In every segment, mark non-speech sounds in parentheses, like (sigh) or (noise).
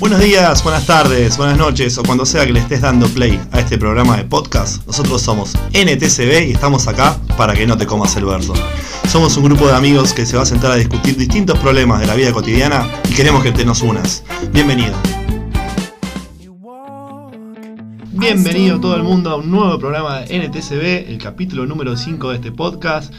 Buenos días, buenas tardes, buenas noches o cuando sea que le estés dando play a este programa de podcast, nosotros somos NTCB y estamos acá para que no te comas el verso. Somos un grupo de amigos que se va a sentar a discutir distintos problemas de la vida cotidiana y queremos que te nos unas. Bienvenido. Bienvenido todo el mundo a un nuevo programa de NTCB, el capítulo número 5 de este podcast.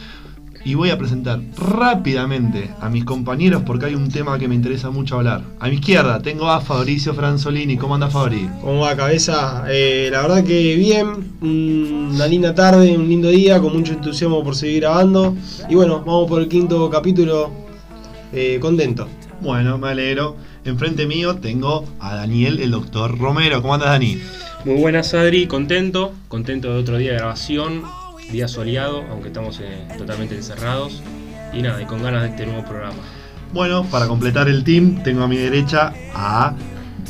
Y voy a presentar rápidamente a mis compañeros porque hay un tema que me interesa mucho hablar. A mi izquierda tengo a Fabricio Franzolini. ¿Cómo anda Fabri? ¿Cómo va cabeza? Eh, la verdad que bien, una linda tarde, un lindo día, con mucho entusiasmo por seguir grabando. Y bueno, vamos por el quinto capítulo, eh, contento. Bueno, me alegro. Enfrente mío tengo a Daniel, el doctor Romero. ¿Cómo andas, Dani? Muy buenas, Adri. Contento, contento de otro día de grabación, día soleado, aunque estamos eh, totalmente encerrados. Y nada, y con ganas de este nuevo programa. Bueno, para completar el team, tengo a mi derecha a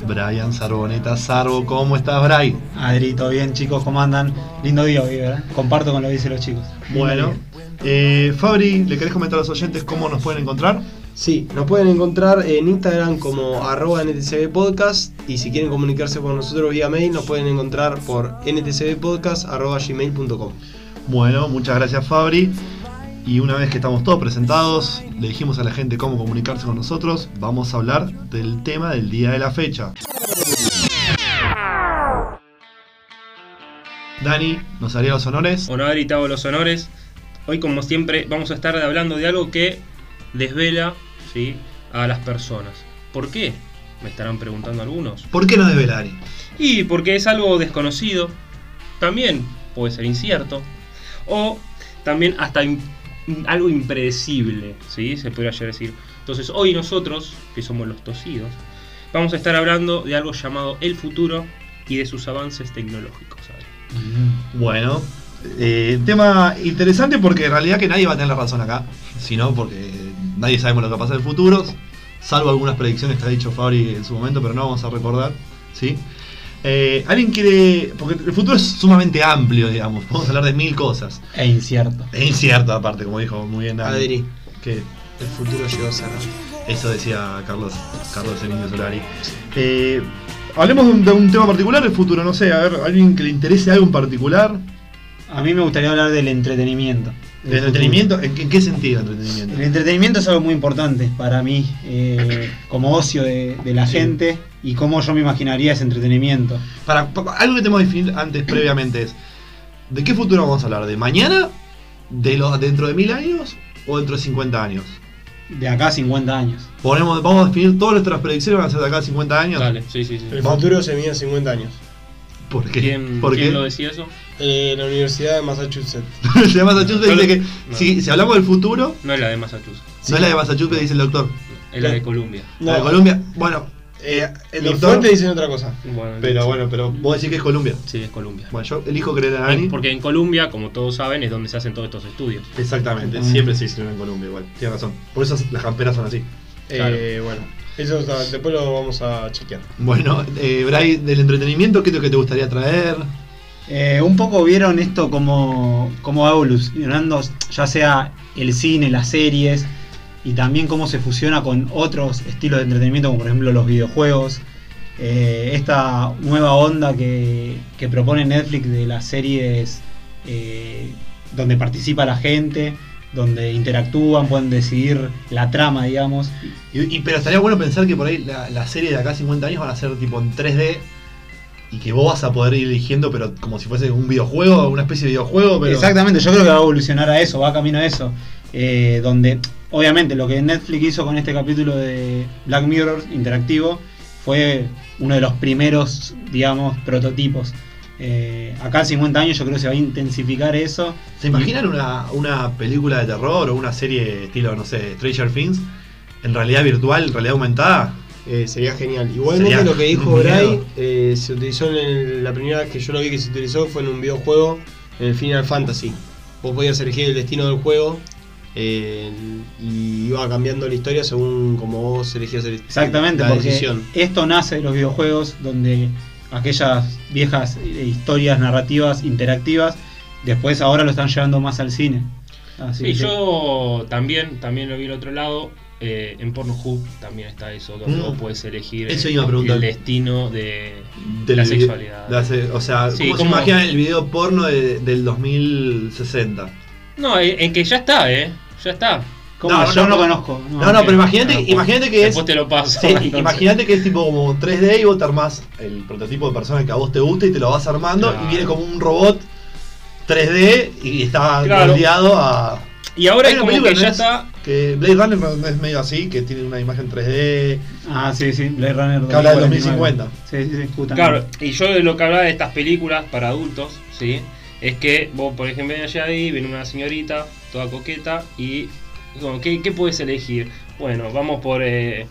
Brian Sarboneta. Sarbo, ¿cómo estás, Bray? Adri, ¿todo bien, chicos? ¿Cómo andan? Lindo día hoy, ¿verdad? Comparto con lo que dicen los chicos. Lindo Bueno, eh, Fabri, ¿le querés comentar a los oyentes cómo nos pueden encontrar? Sí, nos pueden encontrar en Instagram como arroba NTCB Podcast y si quieren comunicarse con nosotros vía mail nos pueden encontrar por ntcbpodcast.gmail.com Bueno, muchas gracias, Fabri. Y una vez que estamos todos presentados, le dijimos a la gente cómo comunicarse con nosotros, vamos a hablar del tema del día de la fecha. Dani, ¿nos haría los honores? Bueno, Adri, te hago los honores. Hoy, como siempre, vamos a estar hablando de algo que desvela ¿sí? a las personas. ¿Por qué? Me estarán preguntando algunos. ¿Por qué no Dani? Y porque es algo desconocido, también puede ser incierto, o también hasta algo impredecible, ¿sí? se podría decir. Entonces hoy nosotros, que somos los tosidos, vamos a estar hablando de algo llamado el futuro y de sus avances tecnológicos. ¿sabes? Bueno, eh, tema interesante porque en realidad que nadie va a tener la razón acá, sino porque nadie sabemos lo que va a pasar en el futuro, salvo algunas predicciones que ha dicho Fabri en su momento, pero no vamos a recordar, ¿sí? Eh, ¿Alguien quiere...? Porque el futuro es sumamente amplio, digamos, podemos hablar de mil cosas. E incierto. Es incierto aparte, como dijo muy bien. Adri, Que el futuro llegó a ser. eso decía Carlos, Carlos el Indio Solari. Eh, hablemos de un, de un tema particular del futuro, no sé, a ver, alguien que le interese algo en particular. A mí me gustaría hablar del entretenimiento. ¿De entretenimiento? ¿En qué, en qué sentido entretenimiento? El entretenimiento es algo muy importante para mí, eh, como ocio de, de la gente y cómo yo me imaginaría ese entretenimiento. Para, pa- algo que tenemos que definir antes previamente es ¿de qué futuro vamos a hablar? ¿De mañana? ¿De los dentro de mil años? ¿O dentro de 50 años? De acá a 50 años. Ponemos, vamos a definir todas nuestras predicciones van a ser de acá a 50 años. Dale, sí, sí, sí. El futuro se mide en 50 años. ¿Por qué? ¿Quién, ¿Por quién qué? lo decía eso? Eh, la Universidad de Massachusetts. (laughs) de Massachusetts dice que No. si, si hablamos del futuro, No es la de Massachusetts, no es la de Massachusetts, dice el doctor. es la de Columbia. La de Colombia, bueno, eh, el Mis doctor. fuentes dicen otra cosa. Bueno, Pero bueno, pero vos decís que es Colombia. Sí, es Columbia. Bueno, yo elijo creer a Dani. Porque en Colombia, como todos saben, es donde se hacen todos estos estudios. Exactamente, Mm. siempre se hicieron en Colombia igual. Tienes razón. Por eso las camperas son así. Claro. Eh, bueno, eso está- después lo vamos a chequear. Bueno, eh, Bray, del entretenimiento, ¿qué es lo que te gustaría traer? Eh, un poco vieron esto como, cómo va evolucionando, ya sea el cine, las series, y también cómo se fusiona con otros estilos de entretenimiento, como por ejemplo los videojuegos. Eh, esta nueva onda que, propone Netflix de las series eh, donde participa la gente, donde interactúan, pueden decidir la trama, digamos. Y, pero estaría bueno pensar que por ahí la, la serie de acá a 50 años van a ser tipo en 3D y que vos vas a poder ir eligiendo, pero como si fuese un videojuego, una especie de videojuego. Pero... Exactamente, yo creo que va a evolucionar a eso, va camino a eso. Eh, donde, obviamente, lo que Netflix hizo con este capítulo de Black Mirror interactivo fue uno de los primeros, digamos, prototipos. Eh, acá en 50 años yo creo que se va a intensificar eso. ¿Se imaginan una, una película de terror o una serie estilo, no sé, Stranger Things? En realidad virtual, en realidad aumentada. Eh, sería genial. Igualmente Sería lo que dijo Bray eh, se utilizó en el- la primera vez que yo lo vi que se utilizó fue en un videojuego en el Final Fantasy. Vos podías elegir el destino del juego eh, y iba cambiando la historia según como vos elegías el, Exactamente, la porque decisión. esto nace de los videojuegos donde aquellas viejas historias narrativas interactivas, después ahora lo están llevando más al cine. Así Y que- yo también, también lo vi al otro lado. Eh, en Pornhub también está eso, donde Mm. vos puedes elegir Eso iba a preguntar. el destino de, la sexualidad. o sea, Sí, ¿cómo se el video porno de- del 2060? No, en en que ya está, ¿eh? Ya está. ¿Cómo? No, Yo no, no, no. conozco. No, no, pero imagínate, Ah, imagínate que es. Después te lo paso. Sí, (laughs) imagínate que es tipo como 3D y vos te armás el prototipo de persona que a vos te gusta y te lo vas armando Claro. y viene como un robot 3D y está Claro. moldeado a. Y ahora es como que ¿no ya es? está. Que Blade Runner no es medio así, que tiene una imagen 3D. Ah, sí, sí, Blade Runner. Que habla del 2049. 2050. Sí, sí, sí, justamente. Claro, y yo de lo que hablaba de estas películas para adultos, ¿sí? Es que vos, por ejemplo, ven allá ahí, viene una señorita, toda coqueta, y como, ¿qué, qué puedes elegir? Bueno, vamos por, eh,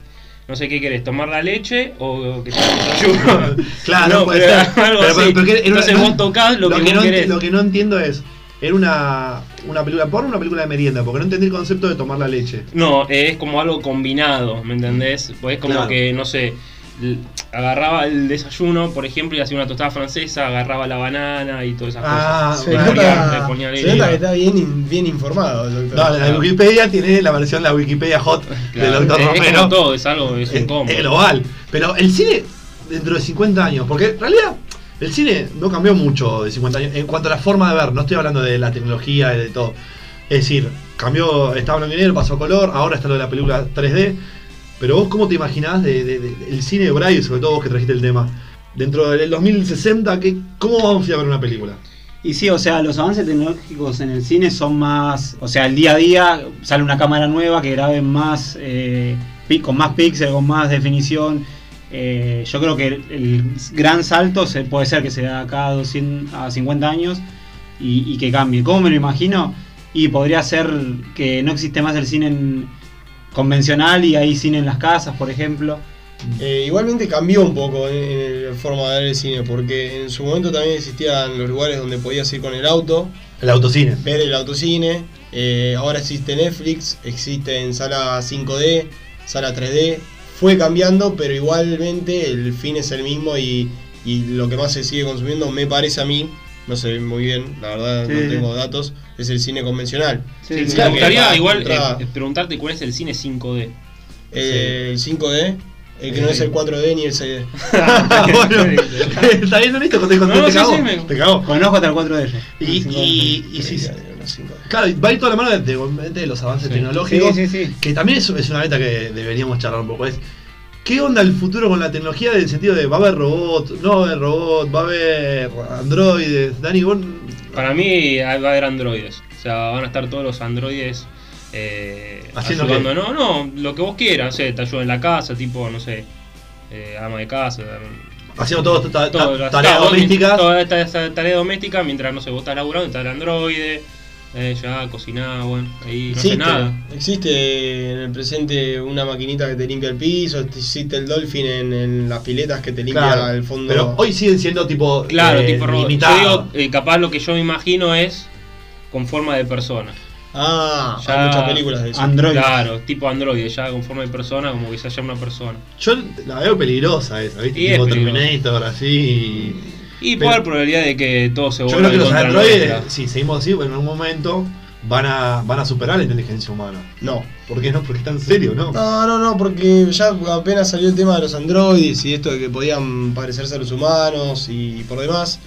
no sé qué querés, tomar la leche o que te desayuno. (laughs) Claro, No, puede pero ser. (laughs) algo Pero- así. pero- una- Entonces vos tocás lo, que, que vos no, ent- querés. lo que no entiendo es. ¿Era una, una película porno o una película de merienda? Porque no entendí el concepto de tomar la leche. No, es como algo combinado, ¿me entendés? Pues es como Claro. que, no sé, agarraba el desayuno, por ejemplo, y hacía una tostada francesa, agarraba la banana y todas esas Ah, cosas. Se, nota, ponía se nota que está bien, bien informado el doctor. No, la de Wikipedia tiene la versión, la Wikipedia hot Claro, del Dr. es, es Romero. como todo, es algo, es un es, combo. es global. Pero el cine dentro de 50 años, porque en realidad el cine no cambió mucho de 50 años en cuanto a la forma de ver, no estoy hablando de la tecnología y de todo. Es decir, cambió, estaba blanco y negro, pasó a color, ahora está lo de la película 3D. Pero vos, ¿cómo te imaginás de, el cine de Braille, sobre todo vos que trajiste el tema? Dentro del 2060, ¿qué, ¿cómo vamos a ver una película? Y sí, o sea, los avances tecnológicos en el cine son más. O sea, el día a día sale una cámara nueva que grabe más. eh, con más píxeles, con más definición. Eh, yo creo que el, el gran salto se, puede ser que se da cada 200 a 50 años y, y que cambie. ¿Cómo me lo imagino? Y podría ser que no existe más el cine en- convencional y hay cine en las casas, por ejemplo. Eh, igualmente cambió un poco en, en la forma de ver el cine, porque en su momento también existían los lugares donde podías ir con el auto, El autocine. ver el autocine. eh, ahora existe Netflix, existe en sala 5D, sala 3D. Fue cambiando, pero igualmente el fin es el mismo y, y lo que más se sigue consumiendo, me parece a mí, no sé muy bien, la verdad Sí, no tengo datos, es el cine convencional. Sí, Sí, me sí. claro, gustaría igual entrada- eh, preguntarte cuál es el cine 5D. Eh, El 5D, el que no Eh. es el 4D ni el 6D. (laughs) bueno, (laughs) está bien honesto, te, te, No, no, te sí, cagó, sí, me- te cagó. Conozco hasta el 4D. Y, y, y si- Sí, no, 5D. claro, va a ir toda la mano de, de- de los avances Sí. tecnológicos. Sí, sí, sí. Que también es, es una meta que deberíamos charlar un poco. Es, ¿Qué onda el futuro con la tecnología en el sentido de va a haber robots, no va a haber robots, va a haber androides? Dani, vos... Para mí va a haber androides. O sea, van a estar todos los androides eh, ¿Haciendo ayudando. No, no, lo que vos quieras. No sé, te ayudan en la casa, tipo, no sé, eh, ama de casa. haciendo todo, ta- ta- todo, las- tareas todo, domésticas. Toda esta, esta tarea doméstica mientras, no sé, vos estás laburando, está el androide. Eh, ya cocinaba, bueno, ahí no hace Existe, nada. existe en el presente una maquinita que te limpia el piso, existe el Dolphin en, en las piletas que te limpia Claro, el fondo. Pero hoy siguen siendo tipo. Claro, eh, tipo robot. Yo digo, eh, capaz lo que yo me imagino es con forma de persona. ah, Ya- hay muchas películas de eso. Android. Claro, tipo androide, ya con forma de persona, como que se haya una persona. Yo la veo peligrosa esa, ¿viste? Y tipo es. Terminator, así. Y Pero- puede haber probabilidad de que todo se Yo vuelva creo que los androides, si seguimos así, en algún momento van a, van a superar la inteligencia humana. No. ¿Por qué no? Porque está en serio, ¿no? No, no, no, porque ya apenas salió el tema de los androides y esto de que podían parecerse a los humanos y por demás.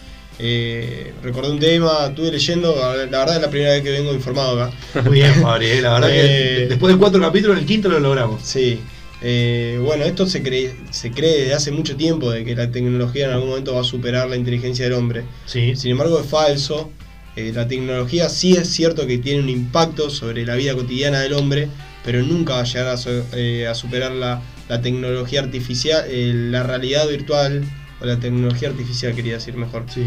Eh, recordé un tema, estuve leyendo, la verdad es la primera vez que vengo informado acá. Muy bien, Fabri, eh, la verdad (laughs) Eh, que después de cuatro capítulos, en el quinto lo logramos. Sí. Eh, bueno, esto se cree, se cree desde hace mucho tiempo de que la tecnología en algún momento va a superar la inteligencia del hombre. Sí. Sin embargo, es falso. Eh, la tecnología sí es cierto que tiene un impacto sobre la vida cotidiana del hombre, pero nunca va a llegar a, eh, a superar la, la tecnología artificial, la realidad virtual, o la tecnología artificial, quería decir mejor. Sí.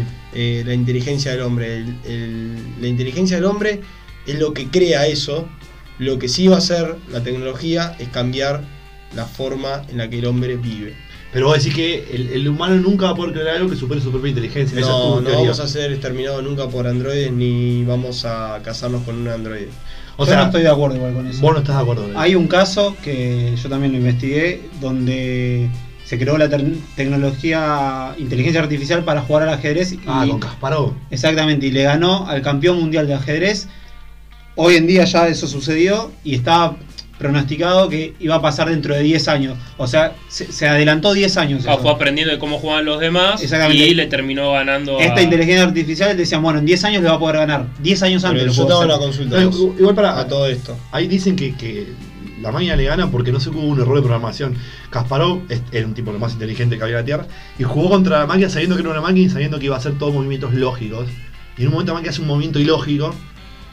La inteligencia del hombre. El- el- la inteligencia del hombre es lo que crea eso. Lo que sí va a hacer la tecnología es cambiar la forma en la que el hombre vive. Pero vos decís que el, el humano nunca va a poder crear algo que supere su propia inteligencia. Esa es No, tu no teoría. vamos a ser exterminados nunca por androides ni vamos a casarnos con un androide. O Yo sea, no estoy de acuerdo igual con eso. vos no estás de acuerdo. con eso. Hay un caso que yo también lo investigué, donde se creó la tecnología, inteligencia artificial para jugar al ajedrez. Y, Ah, con Kasparov. Exactamente, y le ganó al campeón mundial de ajedrez. Hoy en día ya eso sucedió y está pronosticado que iba a pasar dentro de 10 años. O sea, se, se adelantó 10 años. Ah, eso. fue aprendiendo de cómo jugaban los demás y le terminó ganando a... Esta inteligencia artificial decían, bueno, en 10 años le va a poder ganar. 10 años antes Pero lo yo hacer. una consulta No, igual para- a todo esto. Ahí dicen que, que la máquina le gana porque no sé hubo un error de programación. Kasparov es- era un tipo lo más inteligente que había en la Tierra y jugó contra la máquina sabiendo que era una máquina y sabiendo que iba a hacer todos movimientos lógicos. Y en un momento la máquina hace un movimiento ilógico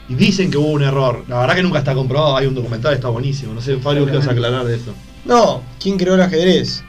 y dicen que hubo un error. La verdad que nunca está comprobado, hay un documental, está buenísimo. No sé, Fabio, ¿qué vas a aclarar de eso? No, ¿quién creó el ajedrez?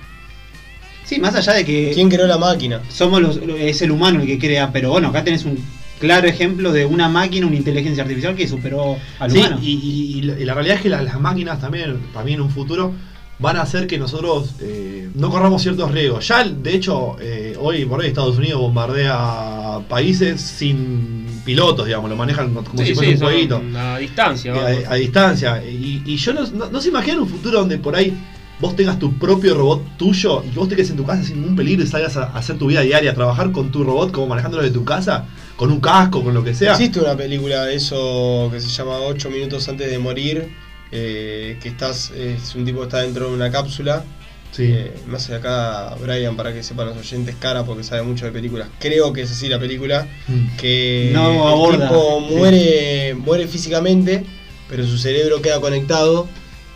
Sí, más allá de que ¿Quién creó la máquina? somos los, es el humano el que crea, pero bueno, acá tenés un claro ejemplo de una máquina, una inteligencia artificial que superó al Sí, humano. y, y- y la, realidad es que la- las máquinas también, mí en un futuro, van a hacer que nosotros eh, no corramos ciertos riesgos. Ya, de hecho, eh, hoy por hoy Estados Unidos bombardea países sin pilotos, digamos, lo manejan como Sí, si fuese sí, un jueguito. a distancia. Eh, a, a distancia. Y, y yo no, no, no se imagina un futuro donde por ahí vos tengas tu propio robot tuyo y que vos te quedes en tu casa sin ningún peligro y salgas a, a hacer tu vida diaria, a trabajar con tu robot como manejándolo de tu casa, con un casco, con lo que sea. Existe una película de eso que se llama 8 minutos antes de morir, eh, que estás, es un tipo que está dentro de una cápsula. Sí. Eh, me hace acá Brian para que sepan los oyentes cara porque sabe mucho de películas. Creo que es así la película. Mm. Que No el aborda. tipo Sí. muere, muere físicamente, pero su cerebro queda conectado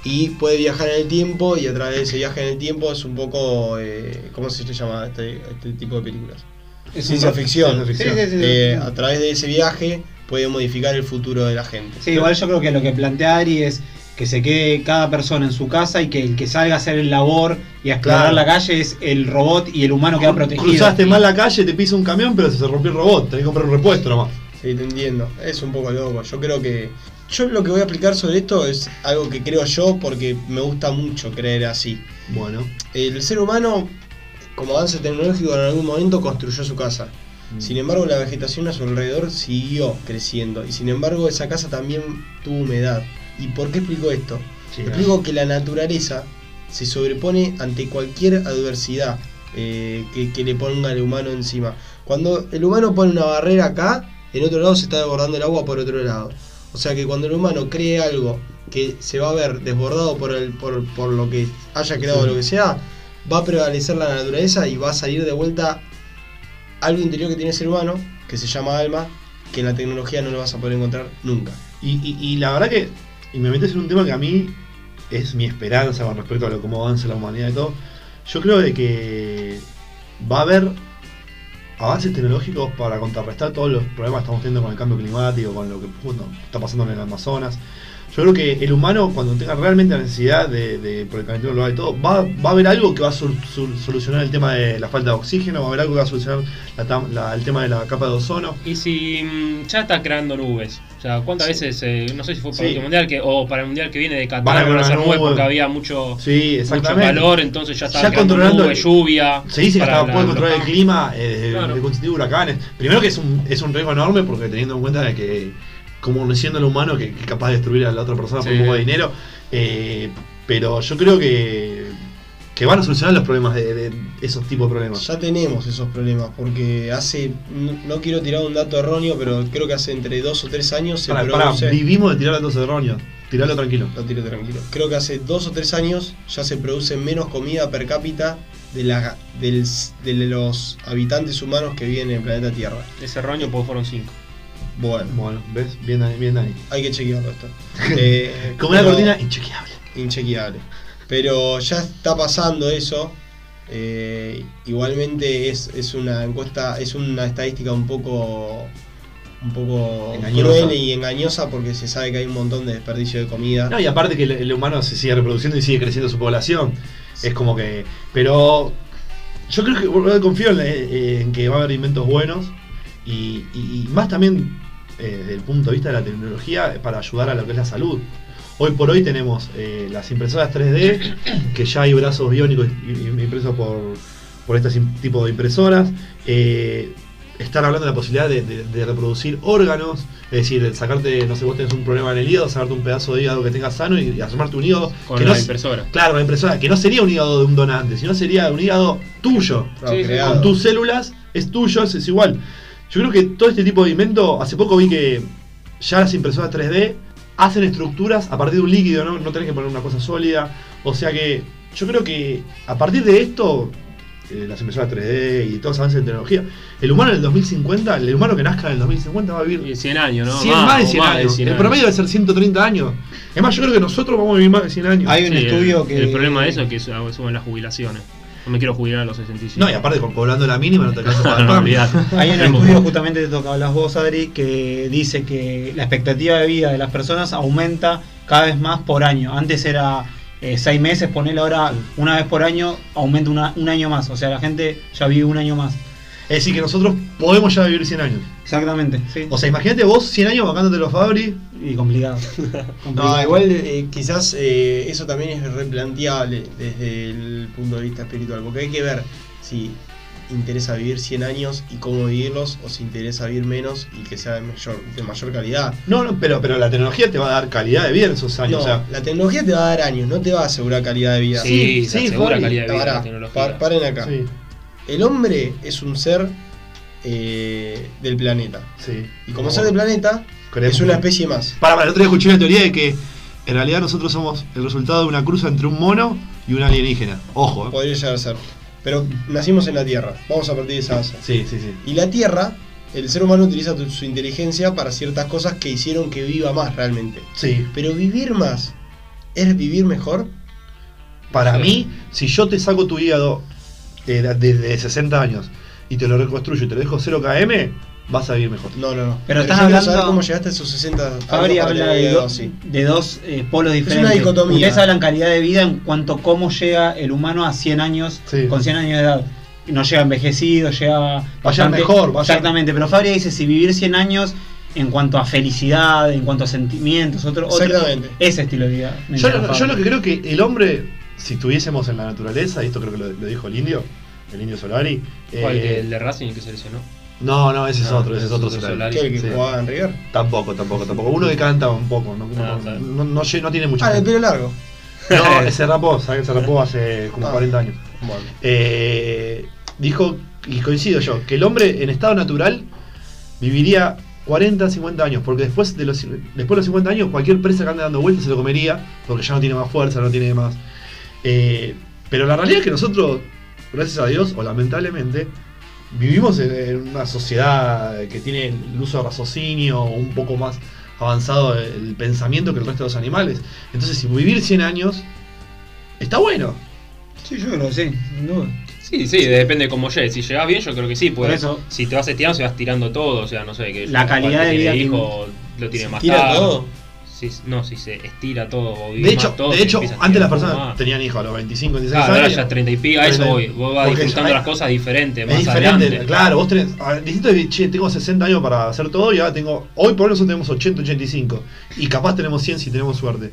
y puede viajar en el tiempo y a través de ese viaje en el tiempo es un poco, eh, ¿cómo se le llama este, este tipo de películas? Es Ciencia ficción. Ciencia Sí, sí, sí, sí. Eh, a través de ese viaje puede modificar el futuro de la gente. Sí, igual yo creo que lo que plantea Ari es que se quede cada persona en su casa y que el que salga a hacer el labor y a explorar Claro. la calle es el robot y el humano queda protegido. Cruzaste mal la calle, te pisa un camión, pero se rompió el robot, tenés que comprar un repuesto nomás. Sí, te entiendo. Es un poco loco. Yo creo que. Yo lo que voy a explicar sobre esto es algo que creo yo porque me gusta mucho creer así. Bueno. El ser humano, como avance tecnológico, en algún momento construyó su casa. Mm. Sin embargo, la vegetación a su alrededor siguió creciendo. Y sin embargo, esa casa también tuvo humedad. ¿Y por qué explico esto? Sí, Explico que la naturaleza se sobrepone ante cualquier adversidad eh, que, que le ponga el humano encima. Cuando el humano pone una barrera acá, en otro lado se está desbordando el agua por otro lado. O sea que cuando el humano cree algo que se va a ver desbordado por, el, por, por lo que haya creado Sí. lo que sea, va a prevalecer la naturaleza y va a salir de vuelta algo interior que tiene el ser humano, que se llama alma, que en la tecnología no lo vas a poder encontrar nunca. Y, y- y la verdad que, y me metes en un tema que a mí es mi esperanza con respecto a lo cómo avanza la humanidad y todo. Yo creo de que va a haber avances tecnológicos para contrarrestar todos los problemas que estamos teniendo con el cambio climático, con lo que está pasando en el Amazonas. Yo creo que el humano, cuando tenga realmente la necesidad de, de por el calentamiento global y todo, va, va a haber algo que va a sol- sol- solucionar el tema de la falta de oxígeno, va a haber algo que va a solucionar la tam- la- el tema de la capa de ozono. Y si mm, ya está creando nubes, o sea, ¿cuántas veces, eh, no sé si fue para Sí. el último mundial que, o para el mundial que viene de Qatar, van a hacer nubes nube. porque había mucho, Sí, mucho calor, entonces ya está controlando nube, el- lluvia. Se dice que hasta puede controlar el clima, eh, Claro. de constituir huracanes. Primero que es un, es un riesgo enorme porque teniendo en cuenta de que como siendo el humano que, que es capaz de destruir a la otra persona por un poco de dinero. eh, pero yo creo que, que van a solucionar los problemas de, de esos tipos de problemas. Ya tenemos esos problemas, porque hace, no, no quiero tirar un dato erróneo, pero creo que hace entre dos o tres años se Pará, vivimos de tirar datos erróneos. Tiralo tranquilo. Lo tiro tranquilo. Creo que hace dos o tres años ya se produce menos comida per cápita de, la, del- de los habitantes humanos que viven en el planeta Tierra. Ese roño porque fueron cinco. Bueno, Bueno, ¿ves? Bien ahí, bien ahí. hay que chequearlo esto. (laughs) Eh, Como una cortina inchequeable. inchequeable. Pero ya está pasando eso. eh, igualmente es, es una encuesta, es una estadística un poco un poco Engañosa. cruel y engañosa porque se sabe que hay un montón de desperdicio de comida. No, y aparte que el, el humano se sigue reproduciendo y sigue creciendo su población. Es como que. Pero. Yo creo que confío en, eh, en que va a haber inventos buenos. Y, y- y más también eh, desde el punto de vista de la tecnología para ayudar a lo que es la salud. Hoy por hoy tenemos eh, las impresoras 3D, (coughs) que ya hay brazos biónicos impresos por, por este tipo de impresoras. Eh, están hablando de la posibilidad de, de- de reproducir órganos, es decir, de sacarte, no sé, vos tenés un problema en el hígado, sacarte un pedazo de hígado que tengas sano y, y armarte un hígado. Con que la no, impresora. Claro, la impresora, que no sería un hígado de un donante, sino sería un hígado tuyo. Sí. Con tus células, es tuyo, es, es igual. Yo creo que todo este tipo de invento, hace poco vi que ya las impresoras 3D hacen estructuras a partir de un líquido, ¿no? No tenés que poner una cosa sólida. O sea que yo creo que a partir de esto, eh, las impresoras 3D y todos los avances de tecnología, el humano en el 2050, el humano que nazca en el 2050 va a vivir Y 100 años, ¿no? 100 más, de o 100 de años. 100 el promedio debe ser 130 años. Es más, yo creo que nosotros vamos a vivir más de 100 años. Hay un Sí, estudio el, que. El problema de eso es que su- suben las jubilaciones. No me quiero jubilar a los 65. No, y aparte con cobrando la mínima no te alcanza (laughs) para no, olvidate. Hay un (laughs) estudio justamente de que hablas vos, Adri, que dice que la expectativa de vida de las personas aumenta cada vez más por año. Antes era eh, seis meses, ponele ahora una vez por año, aumenta una- un año más. O sea, la gente ya vive un año más. Es decir, que nosotros podemos ya vivir 100 años. Exactamente, sí. O sea, imagínate vos 100 años bancándote los Fabri. y complicado. (laughs) No, igual eh, quizás eh, eso también es replanteable desde el punto de vista espiritual, porque hay que ver si interesa vivir 100 años y cómo vivirlos, o si interesa vivir menos y que sea de mayor, de mayor calidad. No, no, pero, pero la tecnología te va a dar calidad de vida en esos años. No, o sea, la tecnología te va a dar años, no te va a asegurar calidad de vida. Sí, Sí, se sí, asegura Fabi, calidad de vida Pará, la tecnología. paren acá. sí, El hombre es un ser eh, del planeta. sí. Y como ser del planeta, Creemos. es una especie más. Para, para, el otro día escuché una teoría de que en realidad nosotros somos el resultado de una cruza entre un mono y un alienígena. Ojo, ¿eh? Podría llegar a ser. Pero nacimos en la Tierra. Vamos a partir de esa base. Sí, sí, sí. Y la Tierra, el ser humano utiliza su inteligencia para ciertas cosas que hicieron que viva más realmente. Sí. Pero vivir más, ¿es vivir mejor? Para Sí. mí, si yo te saco tu hígado eh, de, de 60 años y te lo reconstruyo y te lo dejo 0 km, vas a vivir mejor. No, no, no. Pero estás hablando- saber cómo llegaste a esos 60 Fabri habla de, do- así. de dos eh, polos una diferentes. dicotomía. Ustedes hablan calidad de vida en cuanto a cómo llega el humano a 100 años, Sí. con 100 años de edad. No llega envejecido, llega bastante- mejor, vaya- Exactamente, pero Fabri dice si vivir 100 años en cuanto a felicidad, en cuanto a sentimientos, otro, otro Exactamente. ese estilo de vida. Yo, lo- yo lo que creo que el hombre, si estuviésemos en la naturaleza, y esto creo que lo, lo dijo el indio, el indio Solari. ¿Cuál, eh, el de Racing que se lesionó? No, no, ese es Ah, otro, ese es otro es Solari. Solari. ¿Qué, el que Sí. jugaba en River? Tampoco, tampoco, tampoco. Uno que canta un poco, no, no, Ah, no, no- no lle- no tiene mucha Ah, el pelo largo. No, ese rapó, ¿sabes? Se rapó hace como Ah. 40 años. Bueno. Eh, dijo, y coincido yo, que el hombre en estado natural viviría 40, 50 años, porque después de los, después de los 50 años cualquier presa que ande dando vueltas se lo comería, porque ya no tiene más fuerza, no tiene más... Eh, pero la realidad es que nosotros, gracias a Dios, o lamentablemente, vivimos en, en una sociedad que tiene el uso de raciocinio un poco más avanzado el pensamiento que el resto de los animales. Entonces, si vivir 100 años, está bueno. Sí, yo creo que sí, sin duda. Sí, sí, depende de cómo llegues. Si llegas bien, yo creo que sí. Por eso- si te vas estirando, se vas tirando todo. O sea, no sé, que La calidad de vida hijo lo tiene ¿Se más tira tarde. todo? Si- no, si se estira todo o De hecho, más todo, de hecho antes las personas tenían hijos a los 25, 26 Claro, ahora años. ya 30 y pico, a eso 30. voy. Vos vas disfrutando las cosas diferentes, Es más diferente, adelante. claro, vos tenés, a ver, distinto de, che, tengo 60 años para hacer todo y ahora tengo, hoy por hoy nosotros tenemos 80, 85 y capaz tenemos 100 si tenemos suerte.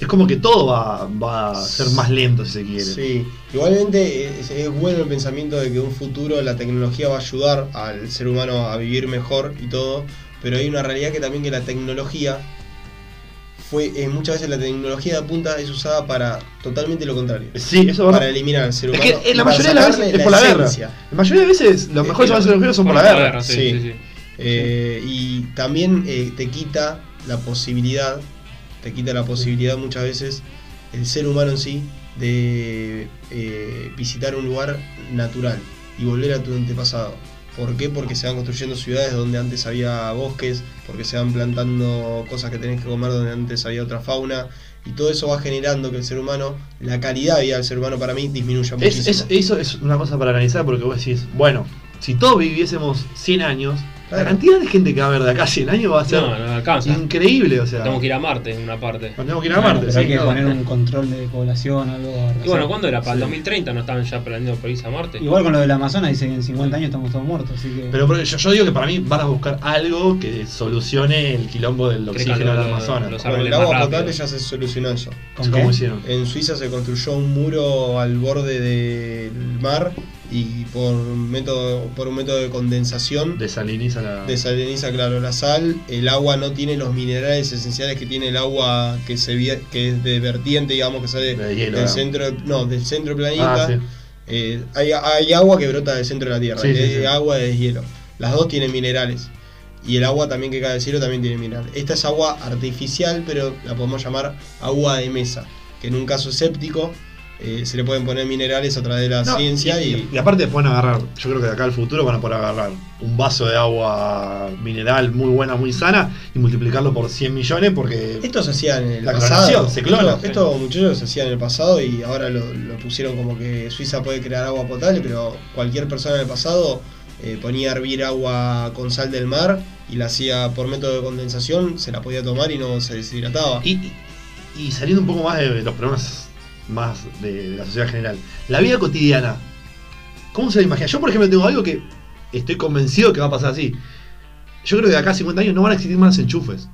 Es como que todo va, va a ser más lento si se quiere. Sí, igualmente es, es bueno el pensamiento de que en un futuro la tecnología va a ayudar al ser humano a vivir mejor y todo, pero hay una realidad que también que la tecnología fue, eh, muchas veces la tecnología de punta es usada para totalmente lo contrario, Sí, eso es para eliminar al ser Es humano. que eh, y la mayoría de las veces es por la guerra. La mayoría de veces los Eh, mejores eh, avances tecnológicos son por la guerra. Sí, Sí. sí, sí. Eh, y también eh, te quita la posibilidad, te quita la posibilidad muchas veces el ser humano en sí de eh, visitar un lugar natural y volver a tu antepasado. ¿Por qué? Porque se van construyendo ciudades donde antes había bosques, porque se van plantando cosas que tenés que comer donde antes había otra fauna, y todo eso va generando que el ser humano, la calidad de vida del ser humano para mí disminuya Es, muchísimo. es- eso es una cosa para analizar porque vos decís, bueno, si todos viviésemos 100 años, la Claro. cantidad de gente que va a haber de acá a 100 años va a ser No, no alcanza. increíble, o sea. Tenemos que ir a Marte en una parte. Tenemos que ir a Marte. sí, hay que poner un control de población, algo. Y bueno, ¿cuándo era? ¿Para el Sí. 2030 no estaban ya planeando por irse a Marte? Igual con lo del Amazonas dicen que en 50 años estamos todos muertos, así que. Pero, pero yo, yo digo que para mí van a buscar algo que solucione el quilombo del oxígeno del Amazonas. los Con el agua potable ya se solucionó eso. ¿con ¿Cómo qué? hicieron? En Suiza se construyó un muro al borde del mar y por método por un método de condensación Desaliniza la. desaliniza claro la sal, el agua no tiene los minerales esenciales que tiene el agua que se que es de vertiente, digamos que sale De hielo, del ¿no? centro no, del centro planeta. Ah, sí. Eh, hay, hay agua que brota del centro de la Tierra, Sí, y sí, hay sí. agua de hielo. Las dos tienen minerales. Y el agua también que cae del cielo también tiene mineral. Esta es agua artificial, pero la podemos llamar agua de mesa. Que en un caso séptico eh, se le pueden poner minerales a través de la No, ciencia y, y, y aparte pueden agarrar, yo creo que de acá al futuro van a poder agarrar un vaso de agua mineral muy buena, muy sana y multiplicarlo por 100 millones porque Esto se hacía en el La pasado. se clona. Esto, esto, muchachos se hacía en el pasado y ahora lo, lo pusieron como que Suiza puede crear agua potable, pero cualquier persona en el pasado eh, ponía a hervir agua con sal del mar y la hacía por método de condensación, se la podía tomar y no se deshidrataba. Y- y saliendo un poco más de los problemas más de, de la sociedad general, la vida cotidiana, ¿cómo se la imagina? Yo, por ejemplo, tengo algo que estoy convencido que va a pasar así. Yo creo que de acá a 50 años no van a existir más enchufes.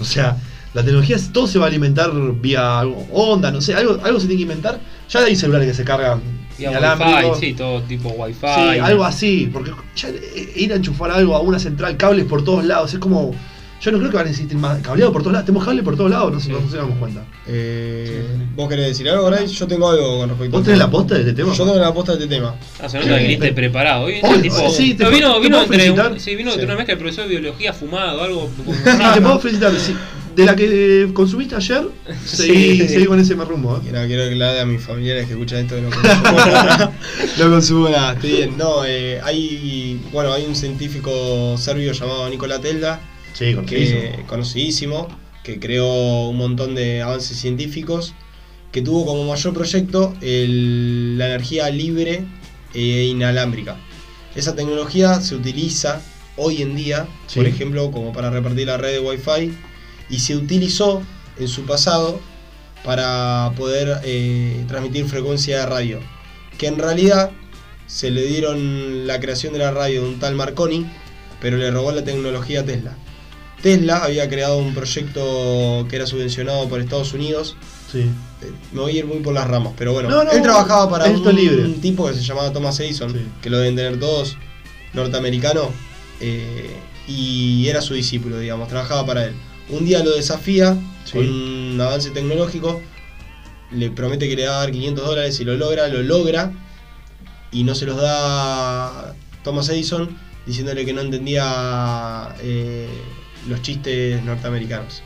O sea, la tecnología, todo se va a alimentar vía onda, no sé, algo, algo se tiene que inventar. Ya hay celulares que se cargan Y a inalámbricos. Wi-Fi, sí, todo tipo Wi-Fi. Sí, algo así, porque ya ir a enchufar algo a una central, cables por todos lados, es como. Yo no creo que van a existir más cableado por todos lados, tenemos cable por todos lados, no, Sí. no nos damos cuenta. Eh, ¿Vos querés decir algo, Bryce? Yo tengo algo con respecto ¿Vos a tenés la posta de este tema? Yo tengo la posta de este tema. Ah, se nota que viniste Eh, preparado. Hoy, hoy- tipo, sí, te no, vino, te vino entre un- sí, vino entre una mezcla de profesor de biología fumado, algo. como (laughs) te puedo felicitar. sí. De la que consumiste ayer, (laughs) seguí, Sí. seguí con ese mismo rumbo. ¿eh? Quiero, quiero aclarar a mis familiares que escuchan esto que no (laughs) consumo nada. no consumo nada, estoy bien. No, eh, hay, bueno, hay un científico serbio llamado Nikola Tesla, Sí, que conocidísimo, que creó un montón de avances científicos, que tuvo como mayor proyecto el- la energía libre e inalámbrica. Esa tecnología se utiliza hoy en día, Sí. por ejemplo, como para repartir la red de Wi-Fi, y se utilizó en su pasado para poder eh, transmitir frecuencia de radio. Que en realidad se le dieron la creación de la radio de un tal Marconi, pero le robó la tecnología a Tesla. Tesla había creado un proyecto que era subvencionado por Estados Unidos. Sí. Eh, Me voy a ir muy por las ramas, pero bueno, No, no, él trabajaba para un, libre. un tipo que se llamaba Thomas Edison, Sí. que lo deben tener todos, norteamericano, eh, y era su discípulo, digamos, trabajaba para él. Un día lo desafía Sí. con un avance tecnológico, le promete que le va a dar 500 dólares y lo logra, lo logra, y no se los da Thomas Edison, diciéndole que no entendía eh, los chistes norteamericanos.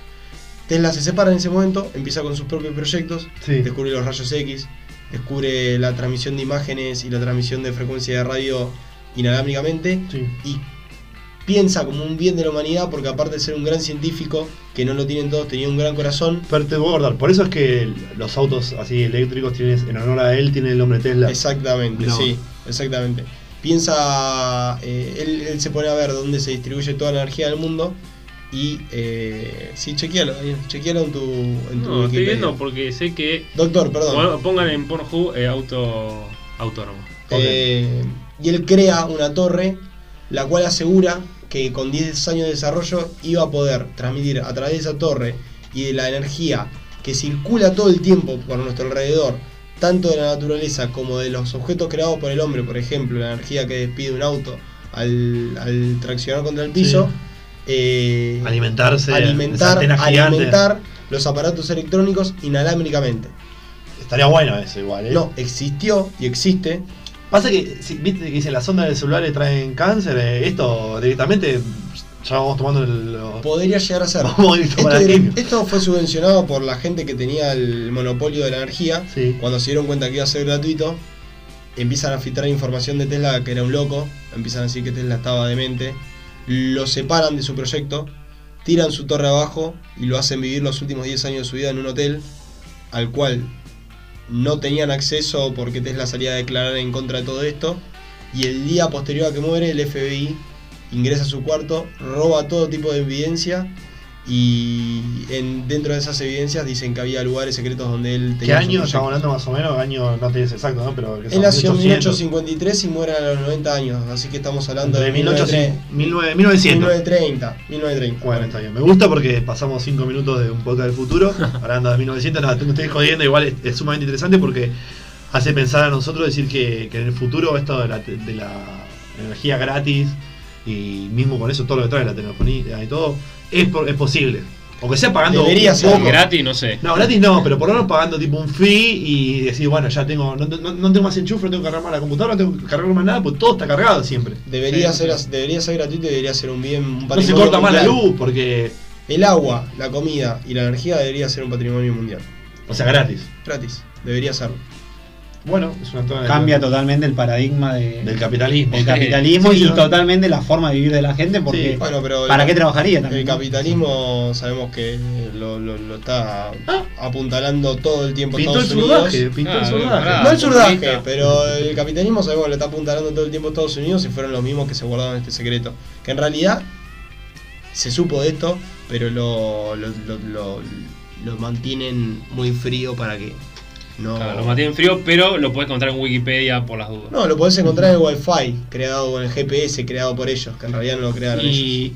Tesla se separa en ese momento, empieza con sus propios proyectos, Sí. descubre los rayos X, descubre la transmisión de imágenes y la transmisión de frecuencia de radio inalámbricamente Sí. y piensa como un bien de la humanidad porque aparte de ser un gran científico, que no lo tienen todos, tenía un gran corazón. Pero te voy a acordar, por eso es que los autos así eléctricos tienen, en honor a él, tienen el nombre Tesla. Exactamente, No. sí, exactamente. Piensa, eh, él, él se pone a ver dónde se distribuye toda la energía del mundo y, eh, sí, chequealo, Daniel, chequealo en tu, en tu No, estoy viendo porque sé que. Doctor, perdón. Pongan en Pornhub eh, auto autónomo. Eh, y él crea una torre, la cual asegura que con 10 años de desarrollo iba a poder transmitir a través de esa torre y de la energía que circula todo el tiempo por nuestro alrededor, tanto de la naturaleza como de los objetos creados por el hombre, por ejemplo, la energía que despide un auto al, al traccionar contra el piso, eh, Alimentarse. alimentar, alimentar los aparatos electrónicos inalámbricamente. Estaría bueno eso igual, ¿eh? No, existió y existe Pasa que, si, viste que dicen las ondas del celular le traen cáncer, eh, esto directamente ya vamos tomando el. Podría llegar a ser. Vamos Esto, fue subvencionado por la gente que tenía el monopolio de la energía. Sí. Cuando se dieron cuenta que iba a ser gratuito, empiezan a filtrar información de Tesla que era un loco. Empiezan a decir que Tesla estaba demente. Lo separan de su proyecto, tiran su torre abajo y lo hacen vivir los últimos 10 años de su vida en un hotel al cual no tenían acceso porque Tesla salía a declarar en contra de todo esto. Y el día posterior a que muere, el FBI ingresa a su cuarto, roba todo tipo de evidencia y en, dentro de esas evidencias dicen que había lugares secretos donde él ¿Qué tenía sus año estamos hablando más o menos? Año no tienes exacto, ¿no? Pero Él nació en 1800. 1853 y muere a los 90 años, así que estamos hablando Entre de 1800 1930. 1900. 1900. 1930. 1930. Bueno, está bien. Me gusta porque pasamos 5 minutos de un podcast del futuro, (laughs) hablando de 1900. No, te estoy jodiendo, igual es, es sumamente interesante porque hace pensar a nosotros decir que, que en el futuro esto de la, te- de la energía gratis y mismo con eso todo lo que trae la telefonía y todo, es, por- es posible. Aunque sea pagando Debería un ser poco. Gratis, no sé. No, gratis no, pero por lo menos pagando tipo un fee y decir, bueno, ya tengo, no, no- no tengo más enchufe, no tengo que cargar más la computadora, no tengo que cargar más nada, pues todo está cargado siempre. Debería, Sí, ser, sí. debería ser gratuito y debería ser un bien. Un No se patrimonio corta más la mundial. luz porque, El agua, la comida y la energía debería ser un patrimonio mundial. o sea, gratis. Gratis, debería serlo. Bueno, es una toma de- Cambia totalmente el paradigma de- del capitalismo. del capitalismo Sí, y no. totalmente la forma de vivir de la gente porque Sí, Bueno, pero ¿para el- qué trabajaría también? El no? capitalismo sabemos que lo, lo- lo está Ah. apuntalando todo el tiempo Pintó el Estados Unidos. surdaje, pintó el Ah, surdaje. No el surdaje, pero el capitalismo sabemos que lo está apuntalando todo el tiempo Estados Unidos y fueron los mismos que se guardaron este secreto. Que en realidad se supo de esto, pero lo, lo, lo- lo- lo mantienen muy frío para que no. Claro, lo mantienen frío, pero lo puedes encontrar en Wikipedia por las dudas. No, lo podés encontrar en el Wi-Fi, creado con el GPS, creado por ellos, que en realidad no lo crearon ellos. Y,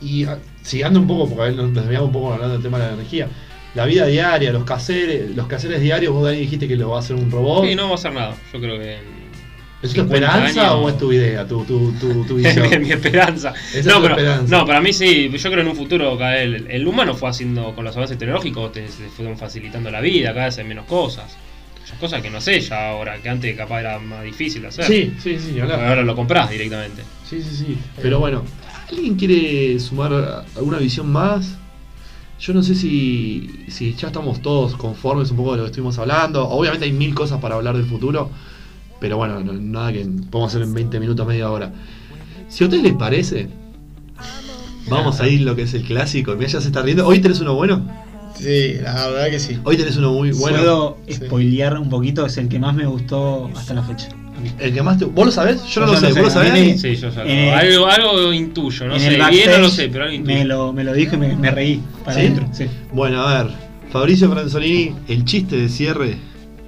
y ah, siguiendo un poco, porque a ver, nos desviamos un poco hablando del tema de la energía. La vida diaria, los caseres, los caseres diarios, vos Dani dijiste que lo va a hacer un robot. Sí, no va a hacer nada. Yo creo que. ¿Es tu 50 esperanza o es tu idea, tu, tu, tu, (laughs) visión? mi esperanza. Esa es no, tu pero, esperanza. no, para mí sí. Yo creo en un futuro cada vez el, el humano fue haciendo con los avances tecnológicos, te, fueron facilitando la vida, cada vez hay menos cosas. Muchas cosas que no sé ya ahora, que antes capaz era más difícil hacer. Sí, sí, sí. Ahora lo comprás directamente. Sí, sí, sí. Pero bueno, ¿alguien quiere sumar alguna visión más? Yo no sé si, si ya estamos todos conformes un poco de lo que estuvimos hablando. Obviamente hay mil cosas para hablar del futuro, pero bueno, no- nada que podemos hacer en 20 minutos, media hora. Si a ustedes les parece, vamos a ir lo que es el clásico. Mira, ya se está riendo. ¿Hoy tenés uno bueno? Sí, la verdad que sí. Hoy tenés uno muy bueno. Puedo Sí. spoilear un poquito, es el que más me gustó hasta la fecha. El que más te... ¿Vos lo sabés? Yo no Yo lo sé. sé, ¿Vos lo a mí sabés? Sí, yo Eh, algo, algo intuyo, no sé. Bien no lo sé, pero algo intuyo. me lo, me lo dijo y me, me reí para ¿Sí? adentro. Sí. Bueno, a ver. Fabricio Franzolini, el chiste de cierre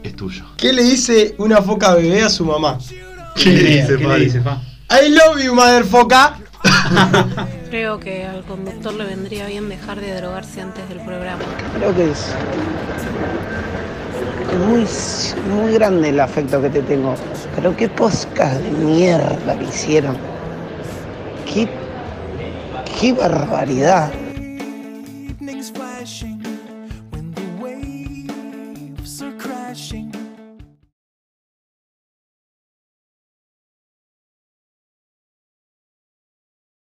es tuyo. ¿Qué le dice una foca bebé a su mamá? ¿Qué le dice, ¿Qué le dice, fa? I love you, mother foca. (laughs) Creo que al conductor le vendría bien dejar de drogarse antes del programa. Creo que es muy, muy grande el afecto que te tengo. Pero qué podcast de mierda que hicieron. Qué, qué barbaridad.